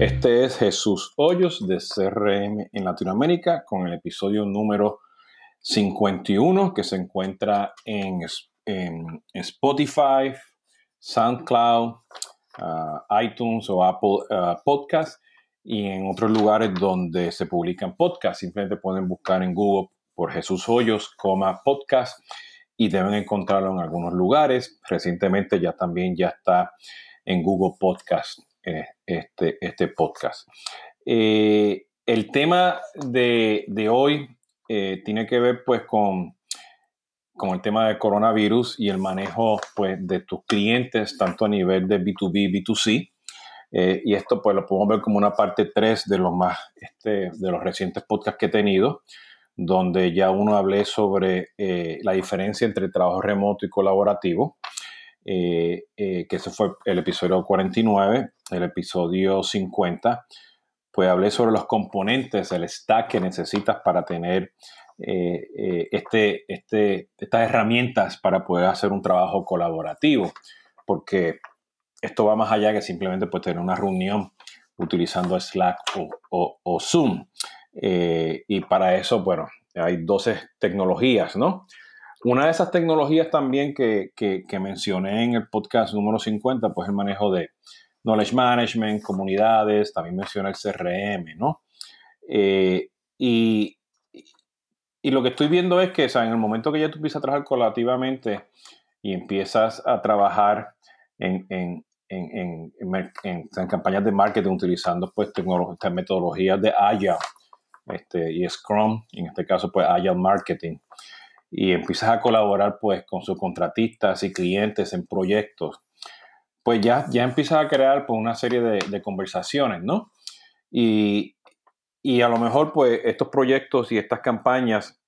Este es Jesús Hoyos de CRM en Latinoamérica con el episodio número 51 que se encuentra en, Spotify, SoundCloud, uh, iTunes o Apple uh, Podcast y en otros lugares donde se publican podcasts. Simplemente pueden buscar en Google por Jesús Hoyos, coma podcast y deben encontrarlo en algunos lugares. Recientemente ya también ya está en Google Podcast este, este podcast. Eh, el tema de, hoy eh, tiene que ver pues con, con el tema del coronavirus y el manejo pues de tus clientes tanto a nivel de B2B, B2C. y esto pues lo podemos ver como una parte 3 de los más este, de los recientes podcasts que he tenido donde ya uno hablé sobre la diferencia entre trabajo remoto y colaborativo eh, eh, que ese fue el episodio 49, el episodio 50, pues hablé sobre los componentes, el stack que necesitas para tener eh, este, este, estas herramientas para poder hacer un trabajo colaborativo, porque esto va más allá que simplemente pues, tener una reunión utilizando Slack o, Zoom. y para eso, bueno, hay 12 tecnologías, ¿no? Una de esas tecnologías también que, mencioné en el podcast número 50, pues el manejo de knowledge management, comunidades, también mencioné el CRM, ¿no? Eh, y, lo que estoy viendo es que, o sea, en el momento que ya tú empiezas a trabajar colaborativamente y empiezas a trabajar en, campañas de marketing utilizando pues metodologías de Agile este, y Scrum, en este caso pues Agile Marketing, y empiezas a colaborar pues con sus contratistas y clientes en proyectos, pues ya, ya empiezas a crear pues una serie de, conversaciones, ¿no? Y, a lo mejor pues estos proyectos y estas campañas,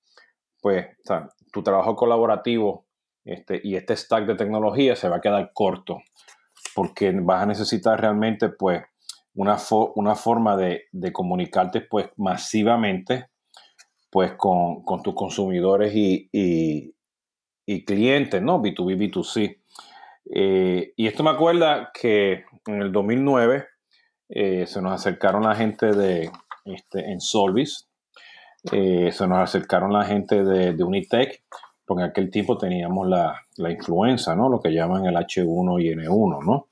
pues tu trabajo colaborativo este, y este stack de tecnología se va a quedar corto, porque vas a necesitar realmente pues una, una forma de, de comunicarte pues masivamente pues con, tus consumidores y, clientes, ¿no? B2B, B2C. Eh, y esto me acuerda que en el 2009 eh, se nos acercaron la gente de este, en Solvis, eh, se nos acercaron la gente de, Unitech, porque en aquel tiempo teníamos la, influenza, ¿no? Lo que llaman el H1 y N1, ¿no?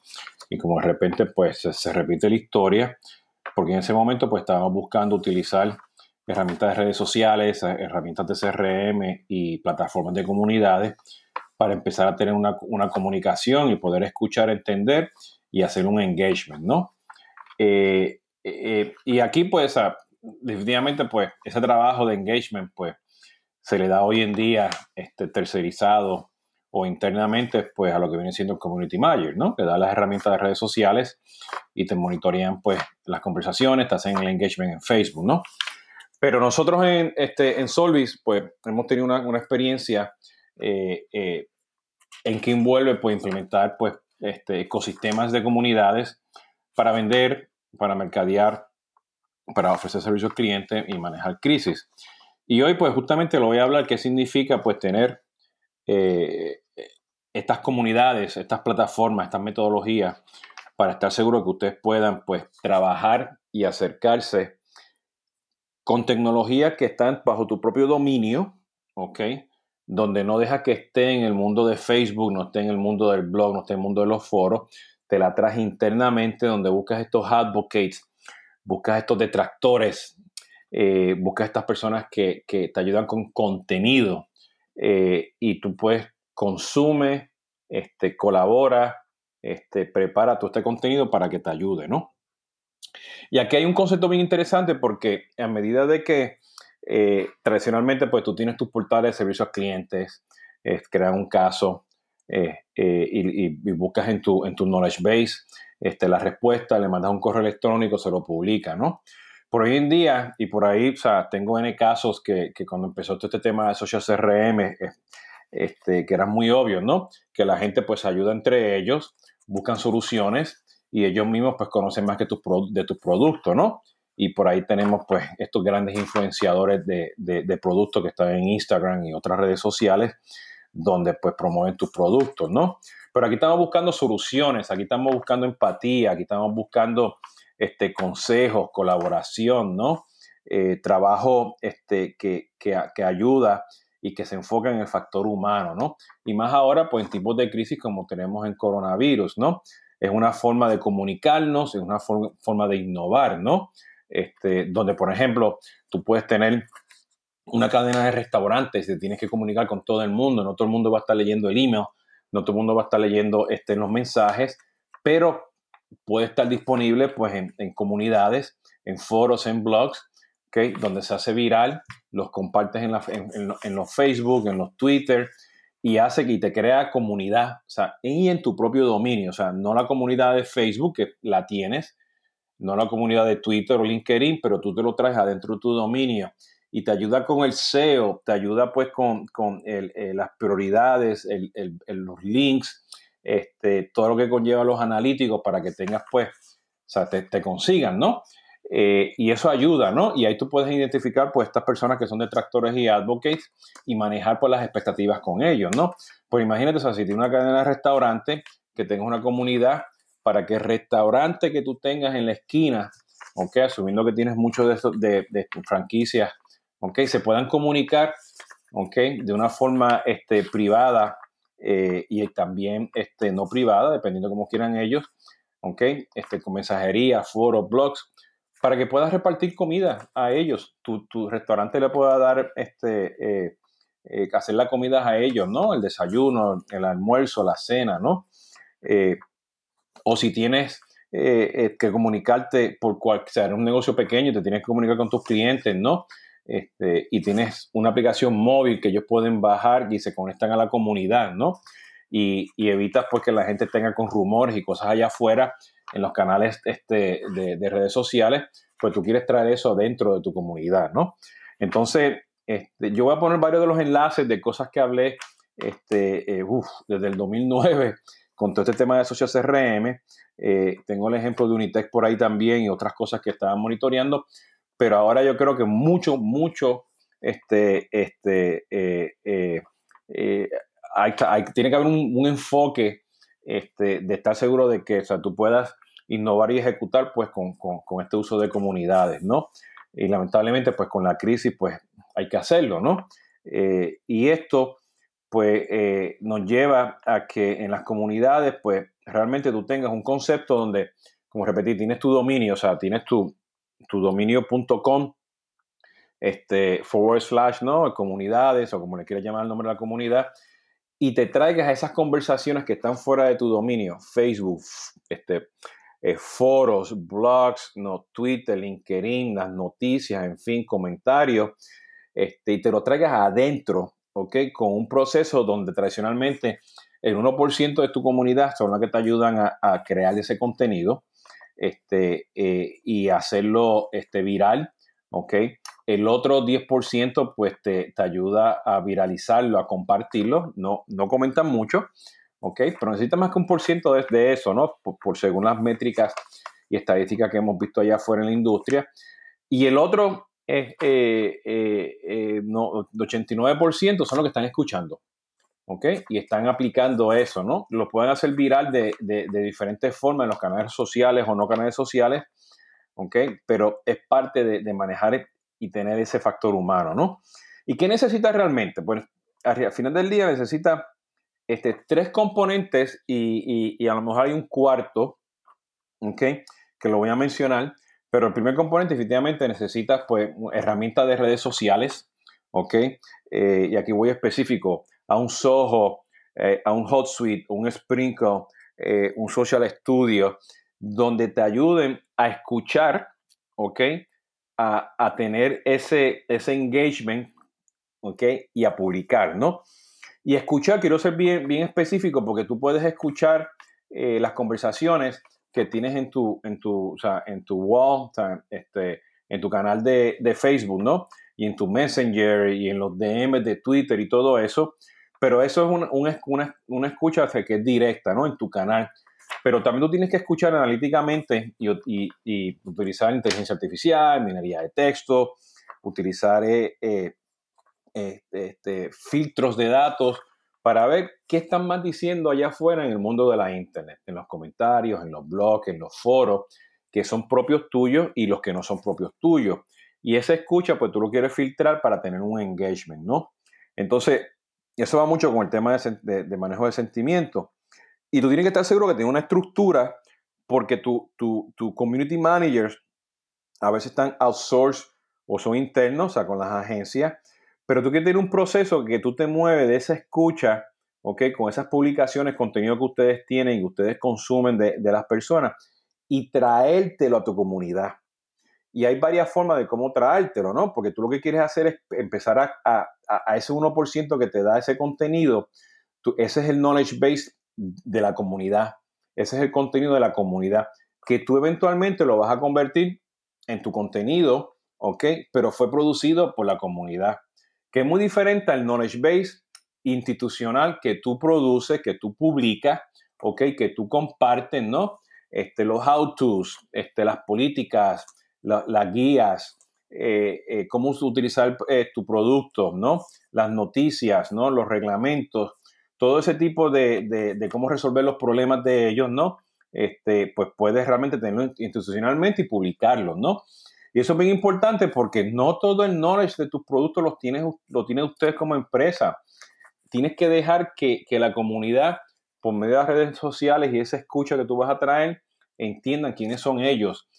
Y como de repente pues se, se repite la historia, porque en ese momento pues estábamos buscando utilizar herramientas de redes sociales, eh, herramientas de CRM y plataformas de comunidades para empezar a tener una, comunicación y poder escuchar, entender y hacer un engagement, ¿no? Eh, eh, y aquí, pues, definitivamente, pues, ese trabajo de engagement, pues, se le da hoy en día este, tercerizado o internamente, pues, a lo que viene siendo el community manager, ¿no? Que da las herramientas de redes sociales y te monitorean, pues, las conversaciones, te hacen el engagement en Facebook, ¿no? Pero nosotros en, este, en Solvis, pues hemos tenido una, experiencia eh, eh, en que envuelve pues, implementar pues, este, ecosistemas de comunidades para vender, para mercadear, para ofrecer servicios al cliente y manejar crisis. Y hoy, pues justamente lo voy a hablar, qué significa pues tener eh, estas comunidades, estas plataformas, estas metodologías, para estar seguro que ustedes puedan pues trabajar y acercarse con tecnologías que están bajo tu propio dominio, ¿ok? Donde no deja que esté en el mundo de Facebook, no esté en el mundo del blog, no esté en el mundo de los foros, te la traes internamente donde buscas estos advocates, buscas estos detractores, eh, buscas estas personas que, te ayudan con contenido eh, y tú pues consume, este, colabora, este, prepara todo este contenido para que te ayude, ¿no? Y aquí hay un concepto bien interesante porque a medida de que eh, tradicionalmente pues tú tienes tus portales de servicios a clientes, eh, creas un caso eh, y, buscas en tu, en tu knowledge base este, la respuesta, le mandas un correo electrónico, se lo publica, ¿no? Por hoy en día, y por ahí, o sea, tengo N casos que, que cuando empezó todo este tema de social CRM, este, que era muy obvio, ¿no? Que la gente pues ayuda entre ellos, buscan soluciones y ellos mismos pues conocen más que tu, de tu producto, ¿no? Y por ahí tenemos pues estos grandes influenciadores de, de, productos que están en Instagram y otras redes sociales donde pues promueven tus productos, ¿no? Pero aquí estamos buscando soluciones, aquí estamos buscando empatía, aquí estamos buscando este, consejos, colaboración, ¿no? Eh, trabajo este, que, que, ayuda y que se enfoca en el factor humano, ¿no? Y más ahora, pues en tipos de crisis como tenemos en coronavirus, ¿no? Es una forma de comunicarnos, es una forma de innovar, ¿no? Este, donde, por ejemplo, tú puedes tener una cadena de restaurantes, te tienes que comunicar con todo el mundo, no todo el mundo va a estar leyendo el email, no todo el mundo va a estar leyendo este, los mensajes, pero puede estar disponible pues, en, comunidades, en foros, en blogs, ¿okay? donde se hace viral, los compartes en, en, los Facebook, en los Twitter, y hace que te crea comunidad, o sea, y en tu propio dominio, o sea, no la comunidad de Facebook que la tienes, no la comunidad de Twitter o LinkedIn, pero tú te lo traes adentro de tu dominio y te ayuda con el SEO, te ayuda pues con, eh, las prioridades, los links, este, todo lo que conlleva los analíticos para que tengas pues, o sea, te, consigan, ¿no? Eh, y eso ayuda, ¿no? Y ahí tú puedes identificar pues estas personas que son detractores y advocates y manejar pues las expectativas con ellos, ¿no? Pues imagínate, o sea, si tienes una cadena de restaurantes, que tengas una comunidad para que el restaurante que tú tengas en la esquina, ok, asumiendo que tienes muchos de, de, franquicias ¿ok? Se puedan comunicar, ¿ok? De una forma este, privada eh, y también este, no privada, dependiendo de cómo quieran ellos, ¿ok? Este, con mensajería, foros, blogs, para que puedas repartir comida a ellos. Tu, restaurante le pueda dar, este, eh, eh, hacer la comida a ellos, ¿no? El desayuno, el almuerzo, la cena, ¿no? o si tienes que comunicarte por cualquier, o sea, un negocio pequeño, te tienes que comunicar con tus clientes, ¿no? Este, y tienes una aplicación móvil que ellos pueden bajar y se conectan a la comunidad, ¿no? Y, evitas pues que la gente tenga con rumores y cosas allá afuera en los canales este, de, redes sociales, pues tú quieres traer eso dentro de tu comunidad, ¿no? Entonces, este, yo voy a poner varios de los enlaces de cosas que hablé este, eh, desde el 2009 con todo este tema de social CRM. Eh, tengo el ejemplo de Unitech por ahí también y otras cosas que estaban monitoreando pero ahora yo creo que mucho, mucho, este, este, eh, eh, tiene que haber un, enfoque de estar seguro de que o sea, tú puedas innovar y ejecutar pues con, este uso de comunidades, ¿no? Y lamentablemente pues con la crisis pues hay que hacerlo, ¿no? y esto pues nos lleva a que en las comunidades pues realmente tú tengas un concepto donde, como repetí, tienes tu dominio, o sea, tienes tu, tu dominio.com este, forward slash, ¿no? Comunidades o como le quieras llamar el nombre de la comunidad y te traigas a esas conversaciones que están fuera de tu dominio, Facebook, este, eh, foros, blogs, no, Twitter, LinkedIn, las noticias, en fin, comentarios, este, y te lo traigas adentro, ¿ok? Con un proceso donde tradicionalmente el 1% de tu comunidad son las que te ayudan a, crear ese contenido este, eh, y hacerlo este, viral, ¿ok? El otro 10% pues te, ayuda a viralizarlo, a compartirlo, no, no comentan mucho, ¿ok? Pero necesita más que un por ciento de, eso, ¿no? Por, según las métricas y estadísticas que hemos visto allá afuera en la industria. Y el otro es, eh, eh, no, 89% son los que están escuchando. ¿ok? Y están aplicando eso, ¿no? Lo pueden hacer viral de, diferentes formas en los canales sociales o no canales sociales, ¿ok? Pero es parte de, manejar y tener ese factor humano, ¿no? ¿Y qué necesita realmente? Pues al final del día necesita este, tres componentes y, a lo mejor hay un cuarto, ¿ok? Que lo voy a mencionar, pero el primer componente efectivamente necesita pues herramientas de redes sociales, ¿ok? Eh, y aquí voy específico, a un Soho, eh, a un HotSuite, un Sprinkle, eh, un Social Studio, donde te ayuden a escuchar, ¿ok? A, tener ese, ese engagement, ¿ok? Y a publicar, ¿no? Y escuchar, quiero ser bien, bien específico porque tú puedes escuchar eh, las conversaciones que tienes en tu, en tu, o sea, en tu wall, este, en tu canal de, de, Facebook, ¿no? Y en tu Messenger y en los DMs de Twitter y todo eso. Pero eso es una, una, escucha que es directa, ¿no? En tu canal. Pero también tú tienes que escuchar analíticamente y, utilizar inteligencia artificial, minería de texto, utilizar eh, eh, este, este, filtros de datos para ver qué están más diciendo allá afuera en el mundo de la Internet, en los comentarios, en los blogs, en los foros, que son propios tuyos y los que no son propios tuyos. Y esa escucha, pues tú lo quieres filtrar para tener un engagement, ¿no? Entonces, eso va mucho con el tema de, manejo de sentimientos. Y tú tienes que estar seguro que tiene una estructura porque tu, tu, tu community managers a veces están outsourced o son internos, o sea, con las agencias, pero tú quieres tener un proceso que tú te mueves de esa escucha, ¿ok? Con esas publicaciones, contenido que ustedes tienen y que ustedes consumen de, las personas y traértelo a tu comunidad. Y hay varias formas de cómo traértelo, ¿no? Porque tú lo que quieres hacer es empezar a, a, ese 1% que te da ese contenido. ese es el knowledge base de la comunidad. Ese es el contenido de la comunidad. Que tú eventualmente lo vas a convertir en tu contenido, ¿ok? Pero fue producido por la comunidad que es muy diferente al knowledge base institucional que tú produces, que tú publicas, ¿ok? Que tú compartes, ¿no? Este, los how-tos, este, las políticas, las guías, eh, eh, cómo utilizar eh, tu producto, ¿no? Las noticias, ¿no? Los reglamentos, todo ese tipo de, de, cómo resolver los problemas de ellos, ¿no? Este, pues puedes realmente tenerlo institucionalmente y publicarlo, ¿no? Y eso es bien importante porque no todo el knowledge de tus productos lo tiene usted como empresa. Tienes que dejar que, la comunidad, por medio de las redes sociales y esa escucha que tú vas a traer, entiendan quiénes son ellos,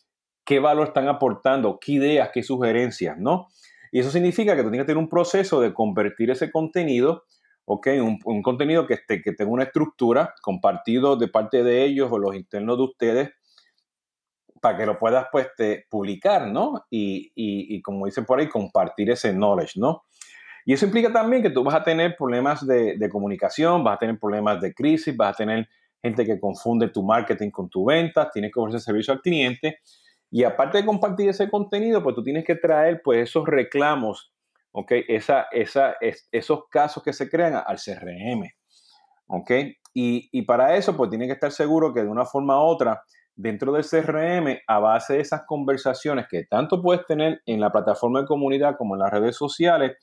qué valor están aportando, qué ideas, qué sugerencias, ¿no? Y eso significa que tú tienes que tener un proceso de convertir ese contenido, ¿ok? Un, un contenido que, que tenga una estructura compartido de parte de ellos o los internos de ustedes para que lo puedas pues publicar, ¿no? Y, y, como dicen por ahí, compartir ese knowledge, ¿no? Y eso implica también que tú vas a tener problemas de, comunicación, vas a tener problemas de crisis, vas a tener gente que confunde tu marketing con tu venta, tienes que ofrecer servicio al cliente. Y aparte de compartir ese contenido, pues tú tienes que traer pues esos reclamos, ¿ok? Esa, esa, esos casos que se crean al CRM, ¿ok? Y, y para eso pues tienes que estar seguro que de una forma u otra dentro del CRM a base de esas conversaciones que tanto puedes tener en la plataforma de comunidad como en las redes sociales,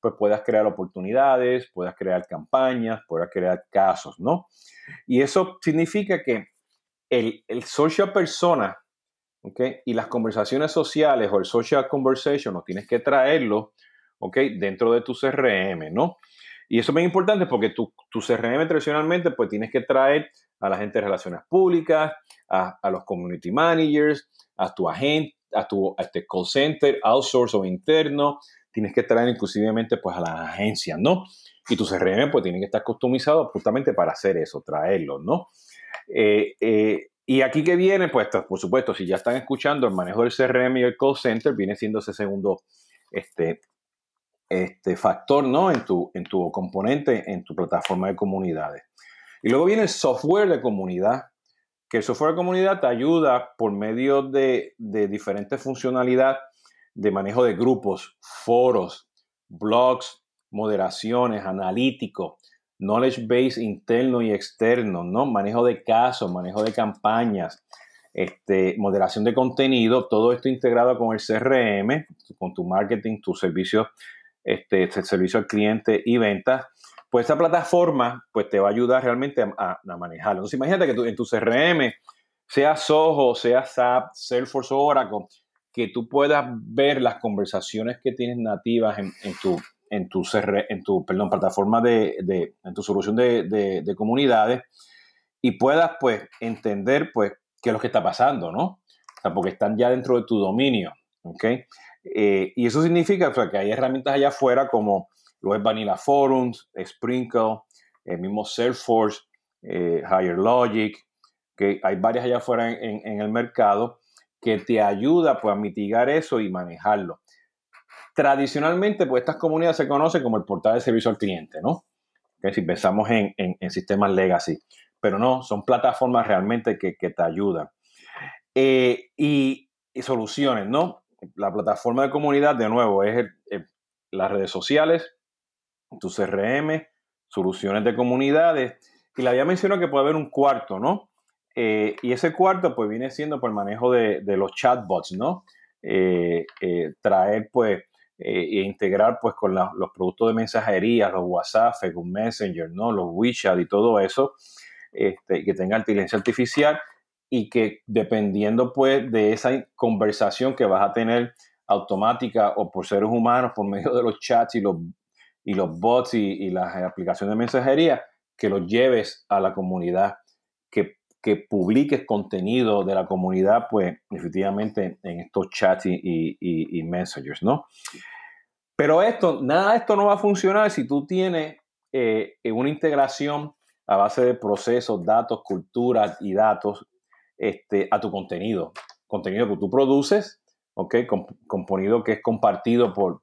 pues puedas crear oportunidades, puedas crear campañas, puedas crear casos, ¿no? Y eso significa que el, social persona, ¿ok? Y las conversaciones sociales o el social conversation, no tienes que traerlo, ¿ok? Dentro de tu CRM, ¿no? Y eso es muy importante porque tu, tu CRM tradicionalmente, pues tienes que traer a la gente de relaciones públicas, a, los community managers, a tu agente, a tu este call center, outsource o interno. Tienes que traer inclusivemente pues a las agencias, ¿no? Y tu CRM pues tiene que estar customizado justamente para hacer eso, traerlo, ¿no? Eh, eh, y aquí que viene, pues por supuesto, si ya están escuchando el manejo del CRM y el call center, viene siendo ese segundo este, este factor, ¿no? En tu, en tu componente, en tu plataforma de comunidades. Y luego viene el software de comunidad, que el software de comunidad te ayuda por medio de, diferentes funcionalidades de manejo de grupos, foros, blogs, moderaciones, analíticos, knowledge base interno y externo, ¿no? Manejo de casos, manejo de campañas, este, moderación de contenido, todo esto integrado con el CRM, con tu marketing, tu servicio, este, servicio al cliente y ventas pues esta plataforma pues te va a ayudar realmente a, manejarlo. Entonces imagínate que tú, en tu CRM, sea Soho, sea SAP, Salesforce o Oracle, que tú puedas ver las conversaciones que tienes nativas en, tu en tu, en tu perdón, plataforma de, en tu solución de, comunidades y puedas pues entender pues qué es lo que está pasando, ¿no? O sea, porque están ya dentro de tu dominio, ¿ok? Eh, y eso significa que hay herramientas allá afuera como lo es Vanilla Forums, Sprinkle, el mismo Salesforce, eh, Higher Logic, que hay varias allá afuera en, el mercado que te ayuda pues, a mitigar eso y manejarlo. Tradicionalmente, pues estas comunidades se conocen como el portal de servicio al cliente, ¿no? si pensamos en, sistemas legacy, pero no, son plataformas realmente que, te ayudan. Eh, y, soluciones, ¿no? La plataforma de comunidad, de nuevo, es las redes sociales, tu CRM, soluciones de comunidades. Y le había mencionado que puede haber un cuarto, ¿no? Eh, y ese cuarto, pues, viene siendo por el manejo de, los chatbots, ¿no? Eh, eh, traer, pues, e integrar, pues, con los productos de mensajería, los WhatsApp, Facebook Messenger, ¿no? Los WeChat y todo eso, este, que tenga inteligencia artificial y que dependiendo pues de esa conversación que vas a tener automática o por seres humanos por medio de los chats y los, y los bots y, las aplicaciones de mensajería, que los lleves a la comunidad, que, que publiques contenido de la comunidad, pues efectivamente en estos chats y, y, y messengers, ¿no? Pero esto, nada de esto no va a funcionar si tú tienes eh, una integración a base de procesos, datos, culturas y datos este, a tu contenido. Contenido que tú produces, ¿ok? contenido que es compartido por,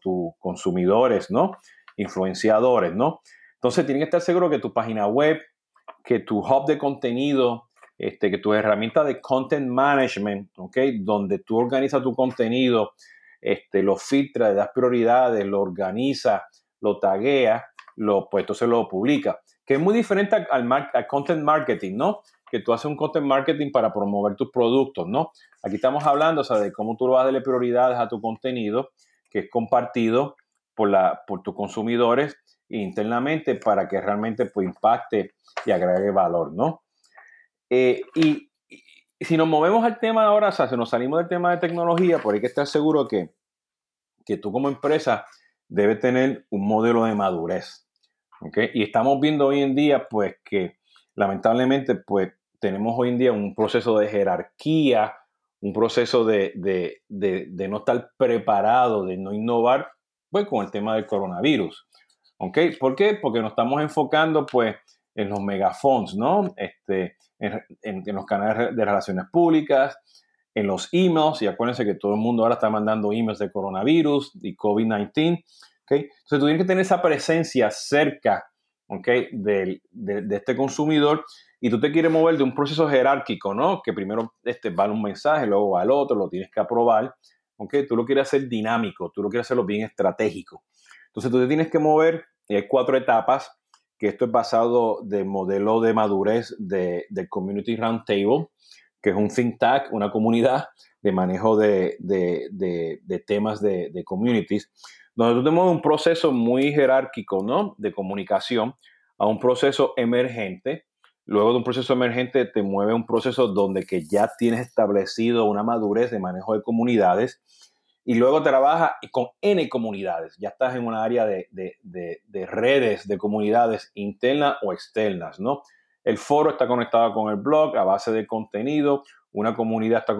tus consumidores, ¿no? Influenciadores, ¿no? Entonces, tienes que estar seguro que tu página web, que tu hub de contenido, este, que tu herramienta de content management, ¿ok? Donde tú organizas tu contenido, este, lo filtra, le das prioridades, lo organiza, lo taguea, lo, pues entonces lo publica. Que es muy diferente al, content marketing, ¿no? Que tú haces un content marketing para promover tus productos, ¿no? Aquí estamos hablando, o de cómo tú vas a darle prioridades a tu contenido, que es compartido por, la, por tus consumidores internamente para que realmente pues, impacte y agregue valor, ¿no? Eh, y, si nos movemos al tema ahora, o sea, si nos salimos del tema de tecnología, por hay que estar seguro que, que tú como empresa debes tener un modelo de madurez. ¿okay? Y estamos viendo hoy en día, pues, que lamentablemente, pues, tenemos hoy en día un proceso de jerarquía, un proceso de, de, no estar preparado, de no innovar, pues, con el tema del coronavirus. ¿Ok? ¿Por qué? Porque nos estamos enfocando, pues, en los megafonds, ¿no? Este, en, los canales de relaciones públicas, en los emails, y acuérdense que todo el mundo ahora está mandando emails de coronavirus y COVID-19, ¿okay? Entonces tú tienes que tener esa presencia cerca, ¿okay? De, de, este consumidor y tú te quieres mover de un proceso jerárquico, ¿no? Que primero este, va un mensaje, luego va al otro, lo tienes que aprobar, ¿ok? Tú lo quieres hacer dinámico, tú lo quieres hacerlo bien estratégico. Entonces tú te tienes que mover, y hay cuatro etapas, que esto es basado del modelo de madurez de, Community Roundtable, que es un think tank, una comunidad de manejo de, temas de, communities, donde tú tenemos un proceso muy jerárquico, ¿no? De comunicación a un proceso emergente. Luego de un proceso emergente te mueve un proceso donde que ya tienes establecido una madurez de manejo de comunidades y luego trabaja con N comunidades. Ya estás en un área de, redes de comunidades internas o externas, ¿no? El foro está conectado con el blog a base de contenido. Una comunidad está,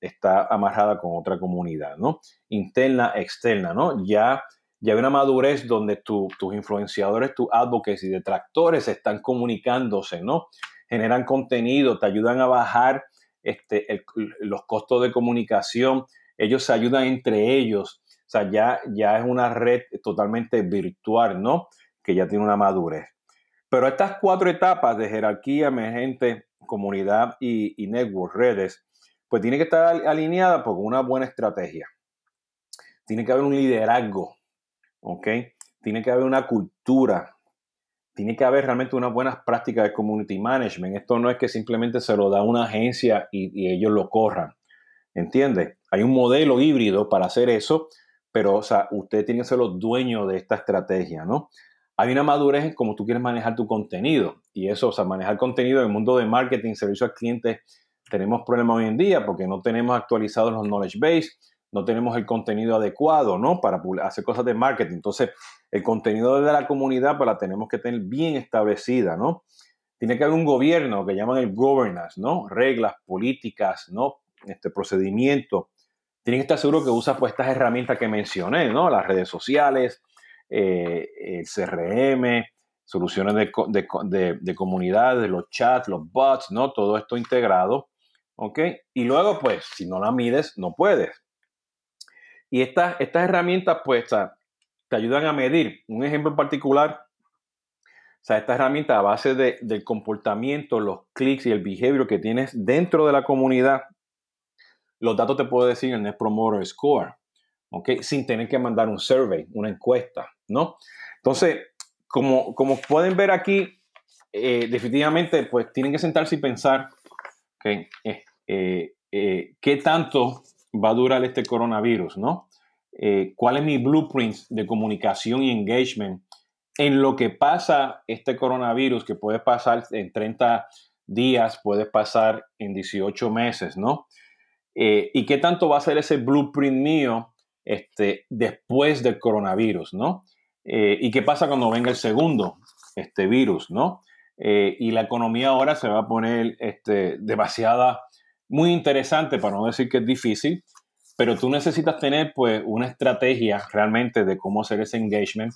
está amarrada con otra comunidad, ¿no? Interna, externa, ¿no? Ya, ya hay una madurez donde tus influenciadores, tus advocates y detractores están comunicándose, ¿no? Generan contenido, te ayudan a bajar este, los costos de comunicación ellos se ayudan entre ellos. O sea, ya, ya es una red totalmente virtual, ¿no? Que ya tiene una madurez. Pero estas cuatro etapas de jerarquía emergente, comunidad y, network, redes, pues tiene que estar alineada con una buena estrategia. Tiene que haber un liderazgo, ¿ok? Tiene que haber una cultura. Tiene que haber realmente unas buenas prácticas de community management. Esto no es que simplemente se lo da una agencia y, ellos lo corran. ¿Entiendes? Hay un modelo híbrido para hacer eso, pero o sea, usted tiene que ser los dueños de esta estrategia, ¿no? Hay una madurez en cómo tú quieres manejar tu contenido. Y eso, o sea, manejar contenido en el mundo de marketing, servicio al cliente, tenemos problemas hoy en día porque no tenemos actualizados los knowledge base, no tenemos el contenido adecuado, ¿no? Para hacer cosas de marketing. Entonces, el contenido de la comunidad pues la tenemos que tener bien establecida, ¿no? Tiene que haber un gobierno que llaman el governance, ¿no? Reglas, políticas, ¿no? este procedimiento, tienen que estar seguros que usa pues estas herramientas que mencioné, ¿no? Las redes sociales, eh, el CRM, soluciones de, de, de, comunidades, los chats, los bots, ¿no? Todo esto integrado, ¿ok? Y luego, pues, si no la mides, no puedes. Y estas, estas herramientas, pues, te ayudan a medir. Un ejemplo en particular, o sea, esta herramienta a base de, del comportamiento, los clics y el behavior que tienes dentro de la comunidad los datos te puedo decir el Net Promoter Score, ¿ok? Sin tener que mandar un survey, una encuesta, ¿no? Entonces, como, como pueden ver aquí, eh, definitivamente, pues tienen que sentarse y pensar, ¿ok? Eh, eh, ¿Qué tanto va a durar este coronavirus, ¿no? ¿Cuál es mi blueprint de comunicación y engagement en lo que pasa este coronavirus, que puede pasar en 30 días, puede pasar en 18 meses, ¿no? Eh, ¿Y qué tanto va a ser ese blueprint mío este, después del coronavirus, ¿no? Eh, ¿Y qué pasa cuando venga el segundo este virus, ¿no? Eh, y la economía ahora se va a poner este, demasiada, muy interesante, para no decir que es difícil, pero tú necesitas tener pues una estrategia realmente de cómo hacer ese engagement,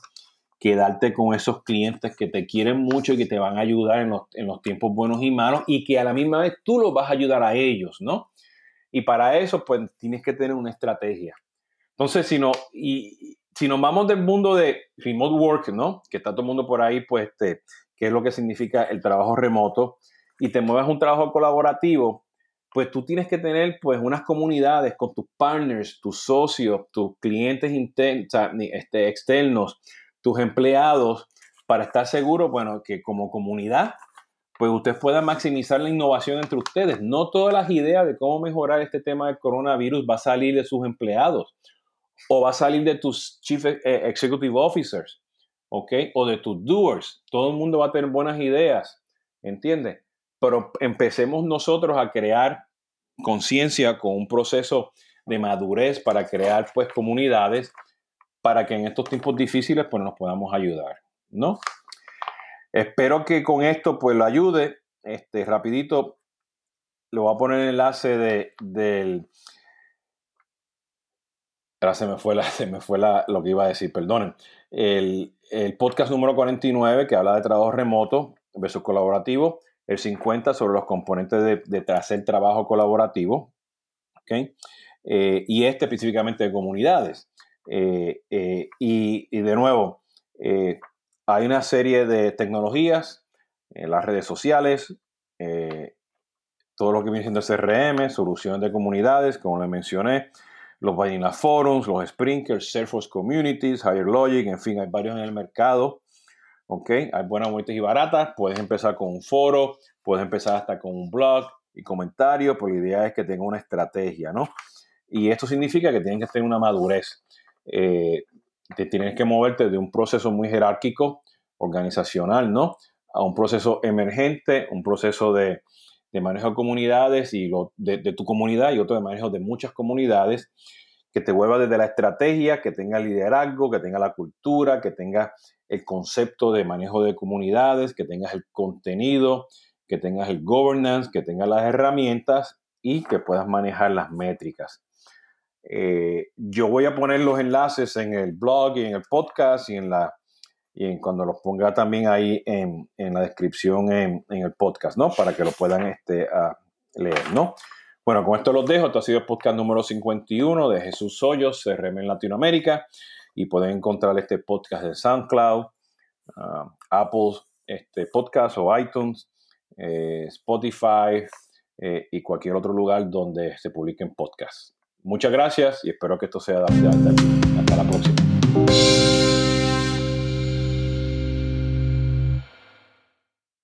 quedarte con esos clientes que te quieren mucho y que te van a ayudar en los, en los tiempos buenos y malos y que a la misma vez tú los vas a ayudar a ellos, ¿no? Y para eso pues tienes que tener una estrategia. Entonces, si, no, y, si nos vamos del mundo de remote work, ¿no? Que está todo el mundo por ahí, pues, este, qué es lo que significa el trabajo remoto, y te mueves a un trabajo colaborativo, pues tú tienes que tener pues unas comunidades con tus partners, tus socios, tus clientes internos, este, externos, tus empleados, para estar seguro, bueno, que como comunidad, pues ustedes puedan maximizar la innovación entre ustedes. No todas las ideas de cómo mejorar este tema del coronavirus va a salir de sus empleados o va a salir de tus Chief eh, Executive Officers, ¿ok? O de tus doers. Todo el mundo va a tener buenas ideas, ¿entiendes? Pero empecemos nosotros a crear conciencia con un proceso de madurez para crear pues comunidades para que en estos tiempos difíciles pues nos podamos ayudar, ¿no? Espero que con esto pues lo ayude. Este, rapidito, le voy a poner el enlace de, del, Ahora se me fue, la, se me fue la, lo que iba a decir, perdonen. El, el, podcast número 49 que habla de trabajo remoto versus colaborativo, el 50 sobre los componentes de, de hacer trabajo colaborativo, ¿okay? Eh, y este específicamente de comunidades. Eh, eh, y, de nuevo, hay una serie de tecnologías, las redes sociales, todo lo que viene siendo CRM, soluciones de comunidades, como le mencioné, los Vanilla Forums, los Sprinklers, Salesforce Communities, Higher Logic, en fin, hay varios en el mercado. ¿Ok? Hay buenas, bonitas y baratas. Puedes empezar con un foro, puedes empezar hasta con un blog y comentarios, pues la idea es que tenga una estrategia, ¿no? Y esto significa que tienes que tener una madurez. Eh, te tienes que moverte de un proceso muy jerárquico, organizacional, ¿no? A un proceso emergente, un proceso de, de manejo de comunidades y lo, de, tu comunidad y otro de manejo de muchas comunidades, que te vuelva desde la estrategia, que tenga liderazgo, que tenga la cultura, que tenga el concepto de manejo de comunidades, que tengas el contenido, que tengas el governance, que tengas las herramientas y que puedas manejar las métricas. Eh, yo voy a poner los enlaces en el blog y en el podcast y en la y cuando los ponga también ahí en, la descripción en, el podcast, ¿no? Para que lo puedan este, leer, ¿no? Bueno, con esto los dejo. Esto ha sido el podcast número 51 de Jesús Hoyos, CRM en Latinoamérica. Y pueden encontrar este podcast en SoundCloud, ah, Apple este, Podcast o iTunes, eh, Spotify eh, y cualquier otro lugar donde se publiquen podcasts. Muchas gracias y espero que esto sea de Hasta la próxima.